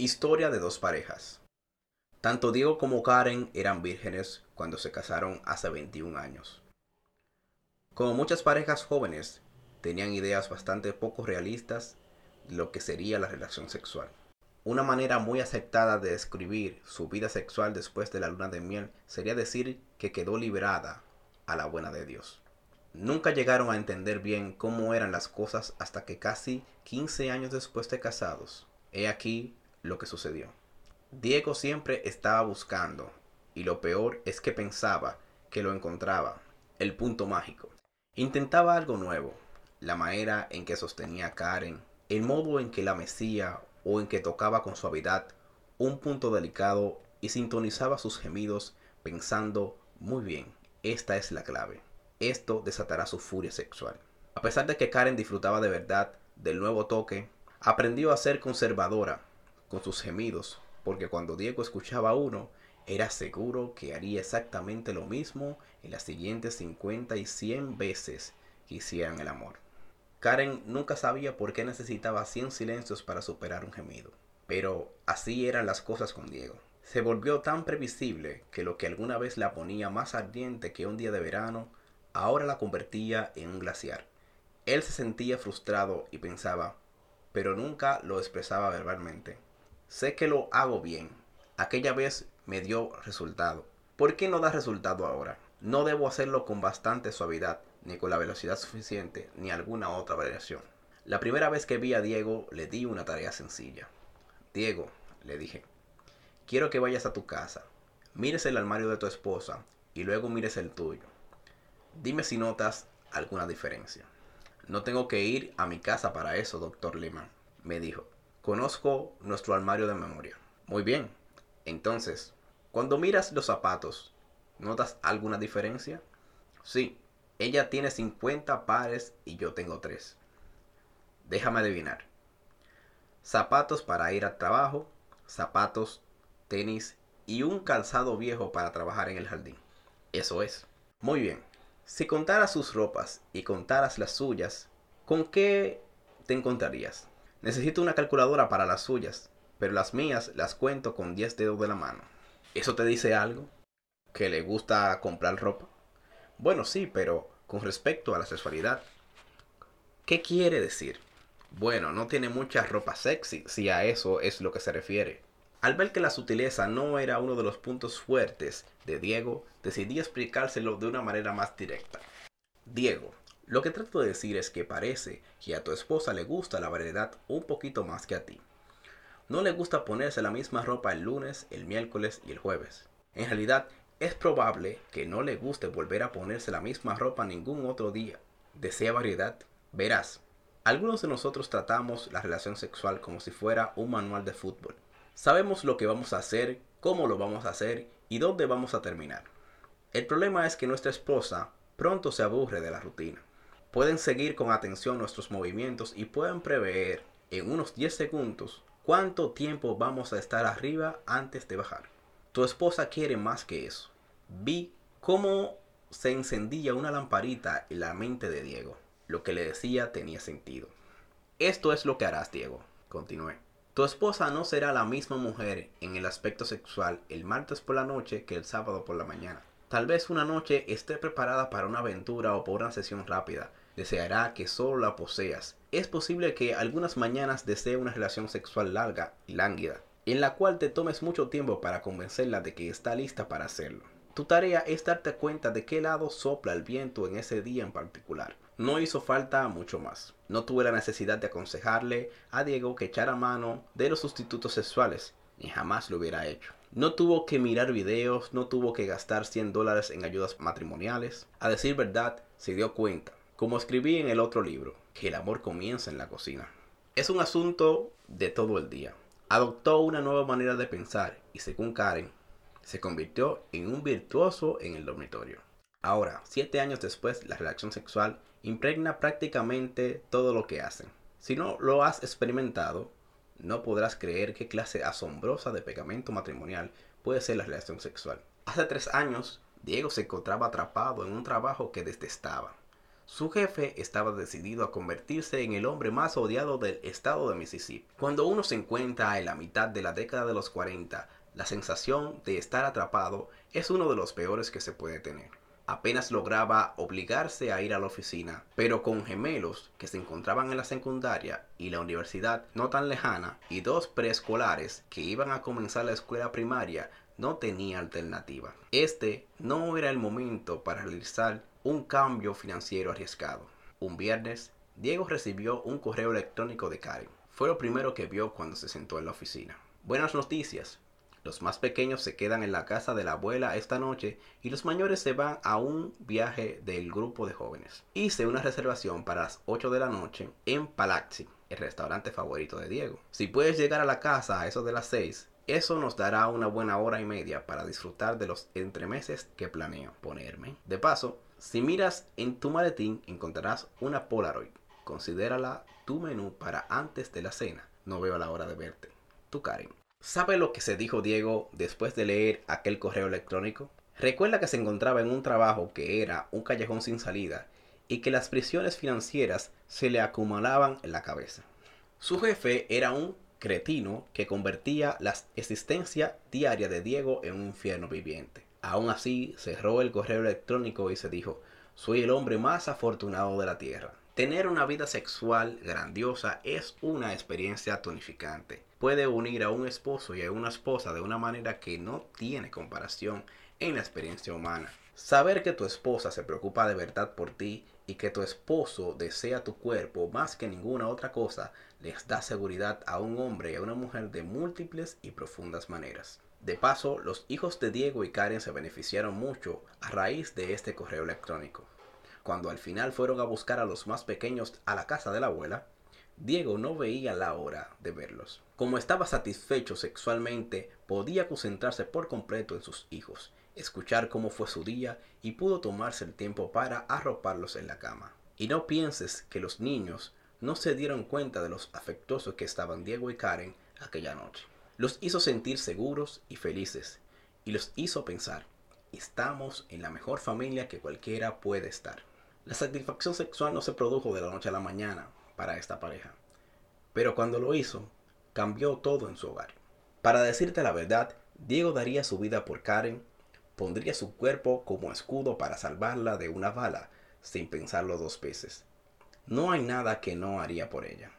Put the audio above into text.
Historia de dos parejas. Tanto Diego como Karen eran vírgenes cuando se casaron hace 21 años. Como muchas parejas jóvenes, tenían ideas bastante poco realistas de lo que sería la relación sexual. Una manera muy aceptada de describir su vida sexual después de la luna de miel sería decir que quedó liberada a la buena de Dios. Nunca llegaron a entender bien cómo eran las cosas hasta que casi 15 años después de casados. He aquí lo que sucedió. Diego siempre estaba buscando, y lo peor es que pensaba que lo encontraba, el punto mágico. Intentaba algo nuevo, la manera en que sostenía a Karen, el modo en que la mecía o en que tocaba con suavidad un punto delicado y sintonizaba sus gemidos pensando, muy bien, esta es la clave. Esto desatará su furia sexual. A pesar de que Karen disfrutaba de verdad del nuevo toque, aprendió a ser conservadora con sus gemidos, porque cuando Diego escuchaba uno, era seguro que haría exactamente lo mismo en las siguientes 50 y 100 veces que hicieran el amor. Karen nunca sabía por qué necesitaba 100 silencios para superar un gemido, pero así eran las cosas con Diego. Se volvió tan previsible que lo que alguna vez la ponía más ardiente que un día de verano, ahora la convertía en un glaciar. Él se sentía frustrado y pensaba, pero nunca lo expresaba verbalmente. Sé que lo hago bien. Aquella vez me dio resultado. ¿Por qué no da resultado ahora? No debo hacerlo con bastante suavidad, ni con la velocidad suficiente, ni alguna otra variación. La primera vez que vi a Diego le di una tarea sencilla. Diego, le dije, quiero que vayas a tu casa, mires el armario de tu esposa y luego mires el tuyo. Dime si notas alguna diferencia. No tengo que ir a mi casa para eso, doctor Lehman, me dijo. Conozco nuestro armario de memoria. Muy bien. Entonces, cuando miras los zapatos, ¿notas alguna diferencia? Sí, ella tiene 50 pares y yo tengo 3. Déjame adivinar. Zapatos para ir al trabajo, zapatos, tenis y un calzado viejo para trabajar en el jardín. Eso es. Muy bien. Si contaras sus ropas y contaras las suyas, ¿con qué te encontrarías? Necesito una calculadora para las suyas, pero las mías las cuento con 10 dedos de la mano. ¿Eso te dice algo? ¿Que le gusta comprar ropa? Bueno, sí, pero con respecto a la sexualidad. ¿Qué quiere decir? Bueno, no tiene mucha ropa sexy, si a eso es lo que se refiere. Al ver que la sutileza no era uno de los puntos fuertes de Diego, decidí explicárselo de una manera más directa. Diego, lo que trato de decir es que parece que a tu esposa le gusta la variedad un poquito más que a ti. No le gusta ponerse la misma ropa el lunes, el miércoles y el jueves. En realidad, es probable que no le guste volver a ponerse la misma ropa ningún otro día. Desea variedad. Verás, algunos de nosotros tratamos la relación sexual como si fuera un manual de fútbol. Sabemos lo que vamos a hacer, cómo lo vamos a hacer y dónde vamos a terminar. El problema es que nuestra esposa pronto se aburre de la rutina. Pueden seguir con atención nuestros movimientos y pueden prever en unos 10 segundos cuánto tiempo vamos a estar arriba antes de bajar. Tu esposa quiere más que eso. Vi cómo se encendía una lamparita en la mente de Diego. Lo que le decía tenía sentido. Esto es lo que harás, Diego, continué. Tu esposa no será la misma mujer en el aspecto sexual el martes por la noche que el sábado por la mañana. Tal vez una noche esté preparada para una aventura o por una sesión rápida, deseará que solo la poseas. Es posible que algunas mañanas desee una relación sexual larga y lánguida, en la cual te tomes mucho tiempo para convencerla de que está lista para hacerlo. Tu tarea es darte cuenta de qué lado sopla el viento en ese día en particular. No hizo falta mucho más. No tuve la necesidad de aconsejarle a Diego que echara mano de los sustitutos sexuales, ni jamás lo hubiera hecho. No tuvo que mirar videos, no tuvo que gastar 100 dólares en ayudas matrimoniales. A decir verdad, se dio cuenta como escribí en el otro libro, que el amor comienza en la cocina. Es un asunto de todo el día. Adoptó una nueva manera de pensar y según Karen, se convirtió en un virtuoso en el dormitorio. Ahora, siete años después, la relación sexual impregna prácticamente todo lo que hacen. Si no lo has experimentado, no podrás creer qué clase asombrosa de pegamento matrimonial puede ser la relación sexual. Hace tres años, Diego se encontraba atrapado en un trabajo que detestaba Su jefe estaba decidido a convertirse en el hombre más odiado del estado de Mississippi. Cuando uno se encuentra en la mitad de la década de los 40, la sensación de estar atrapado es uno de los peores que se puede tener. Apenas lograba obligarse a ir a la oficina, pero con gemelos que se encontraban en la secundaria y la universidad no tan lejana y dos preescolares que iban a comenzar la escuela primaria, no tenía alternativa. Este no era el momento para realizar un cambio financiero arriesgado. Un viernes, Diego recibió un correo electrónico de Karen. Fue lo primero que vio cuando se sentó en la oficina. Buenas noticias. Los más pequeños se quedan en la casa de la abuela esta noche y los mayores se van a un viaje del grupo de jóvenes. Hice una reservación para las 8 de la noche en Palazzi, el restaurante favorito de Diego. Si puedes llegar a la casa a eso de las 6, eso nos dará una buena hora y media para disfrutar de los entremeses que planeo ponerme. De paso, si miras en tu maletín encontrarás una Polaroid. Considérala tu menú para antes de la cena. No veo la hora de verte. Tu Karen. ¿Sabe lo que se dijo Diego después de leer aquel correo electrónico? Recuerda que se encontraba en un trabajo que era un callejón sin salida y que las prisiones financieras se le acumulaban en la cabeza. Su jefe era un cretino que convertía la existencia diaria de Diego en un infierno viviente. Aún así, cerró el correo electrónico y se dijo, soy el hombre más afortunado de la Tierra. Tener una vida sexual grandiosa es una experiencia tonificante. Puede unir a un esposo y a una esposa de una manera que no tiene comparación en la experiencia humana. Saber que tu esposa se preocupa de verdad por ti y que tu esposo desea tu cuerpo más que ninguna otra cosa les da seguridad a un hombre y a una mujer de múltiples y profundas maneras. De paso, los hijos de Diego y Karen se beneficiaron mucho a raíz de este correo electrónico. Cuando al final fueron a buscar a los más pequeños a la casa de la abuela, Diego no veía la hora de verlos. Como estaba satisfecho sexualmente, podía concentrarse por completo en sus hijos, escuchar cómo fue su día y pudo tomarse el tiempo para arroparlos en la cama. Y no pienses que los niños no se dieron cuenta de los afectuosos que estaban Diego y Karen aquella noche. Los hizo sentir seguros y felices y los hizo pensar, estamos en la mejor familia que cualquiera puede estar. La satisfacción sexual no se produjo de la noche a la mañana para esta pareja, pero cuando lo hizo, cambió todo en su hogar. Para decirte la verdad, Diego daría su vida por Karen, pondría su cuerpo como escudo para salvarla de una bala sin pensarlo dos veces. No hay nada que no haría por ella.